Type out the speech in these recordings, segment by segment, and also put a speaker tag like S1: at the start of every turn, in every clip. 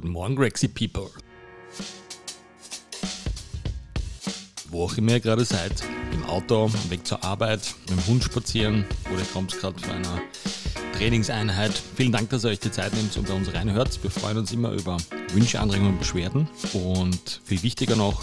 S1: Guten Morgen, Grexy People. Wo auch immer ihr gerade seid, im Auto, Weg zur Arbeit, mit dem Hund spazieren oder kommt gerade von einer Trainingseinheit. Vielen Dank, dass ihr euch die Zeit nehmt und bei uns reinhört. Wir freuen uns immer über Wünsche, Anregungen und Beschwerden. Und viel wichtiger noch,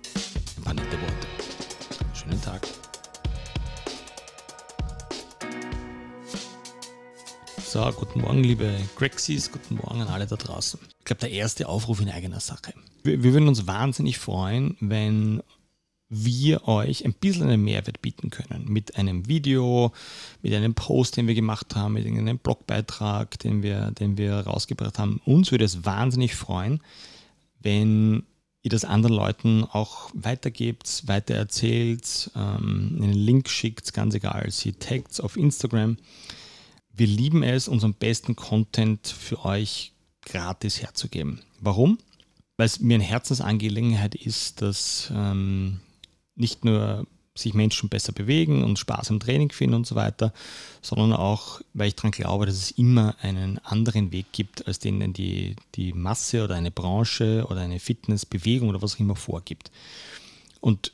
S1: So, guten Morgen, liebe Grexies, guten Morgen an alle da draußen. Ich glaube, der erste Aufruf in eigener Sache. Wir, wir würden uns wahnsinnig freuen, wenn wir euch ein bisschen einen Mehrwert bieten können. Mit einem Video, mit einem Post, den wir gemacht haben, mit einem Blogbeitrag, den wir, den wir rausgebracht haben. Uns würde es wahnsinnig freuen, wenn ihr das anderen Leuten auch weitergebt, weitererzählt, ähm, einen Link schickt, ganz egal. Sie taggt auf Instagram wir lieben es, unseren besten Content für euch gratis herzugeben. Warum? Weil es mir eine Herzensangelegenheit ist, dass ähm, nicht nur sich Menschen besser bewegen und Spaß im Training finden und so weiter, sondern auch, weil ich daran glaube, dass es immer einen anderen Weg gibt, als den die, die Masse oder eine Branche oder eine Fitnessbewegung oder was auch immer vorgibt. Und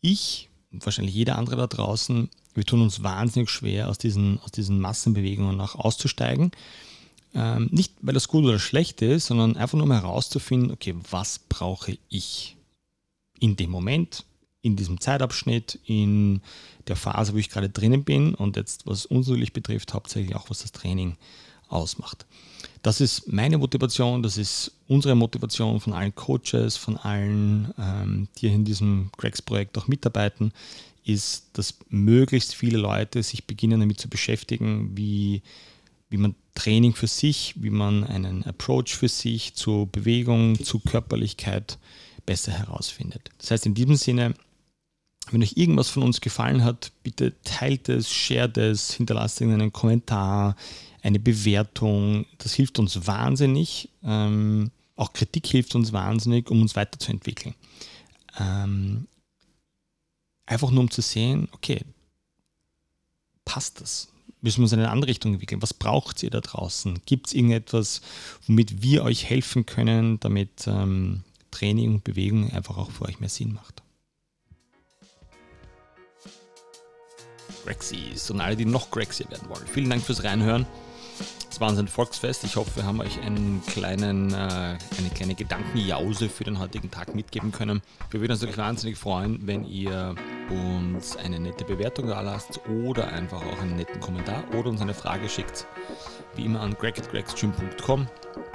S1: ich und wahrscheinlich jeder andere da draußen wir tun uns wahnsinnig schwer, aus diesen, aus diesen Massenbewegungen auch auszusteigen. Ähm, nicht, weil das gut oder schlecht ist, sondern einfach nur um herauszufinden, okay, was brauche ich in dem Moment, in diesem Zeitabschnitt, in der Phase, wo ich gerade drinnen bin und jetzt, was uns natürlich betrifft, hauptsächlich auch, was das Training ausmacht. Das ist meine Motivation, das ist unsere Motivation von allen Coaches, von allen, ähm, die in diesem Cracks-Projekt auch mitarbeiten, ist, dass möglichst viele Leute sich beginnen damit zu beschäftigen, wie, wie man Training für sich, wie man einen Approach für sich zu Bewegung, zu Körperlichkeit besser herausfindet. Das heißt, in diesem Sinne, wenn euch irgendwas von uns gefallen hat, bitte teilt es, shared es, hinterlasst einen Kommentar, eine Bewertung. Das hilft uns wahnsinnig. Ähm, auch Kritik hilft uns wahnsinnig, um uns weiterzuentwickeln. Ähm, Einfach nur um zu sehen, okay, passt das? Müssen wir uns in eine andere Richtung entwickeln? Was braucht ihr da draußen? Gibt es irgendetwas, womit wir euch helfen können, damit ähm, Training und Bewegung einfach auch für euch mehr Sinn macht? Grexies und alle, die noch Grexier werden wollen. Vielen Dank fürs Reinhören. War unser Volksfest. Ich hoffe, wir haben euch einen kleinen, äh, eine kleine Gedankenjause für den heutigen Tag mitgeben können. Wir würden uns wahnsinnig freuen, wenn ihr uns eine nette Bewertung da lasst oder einfach auch einen netten Kommentar oder uns eine Frage schickt. Wie immer an greg.gregsgym.com.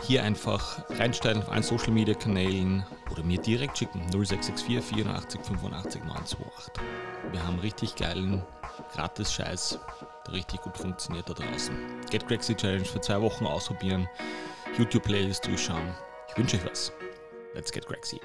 S1: Hier einfach reinstellen auf allen Social Media Kanälen oder mir direkt schicken 0664 84 85 928. Wir haben richtig geilen Gratis-Scheiß, der richtig gut funktioniert da draußen. Get Crazy Challenge für zwei Wochen ausprobieren, YouTube-Playlist durchschauen. Ich wünsche euch was. Let's get Crazy.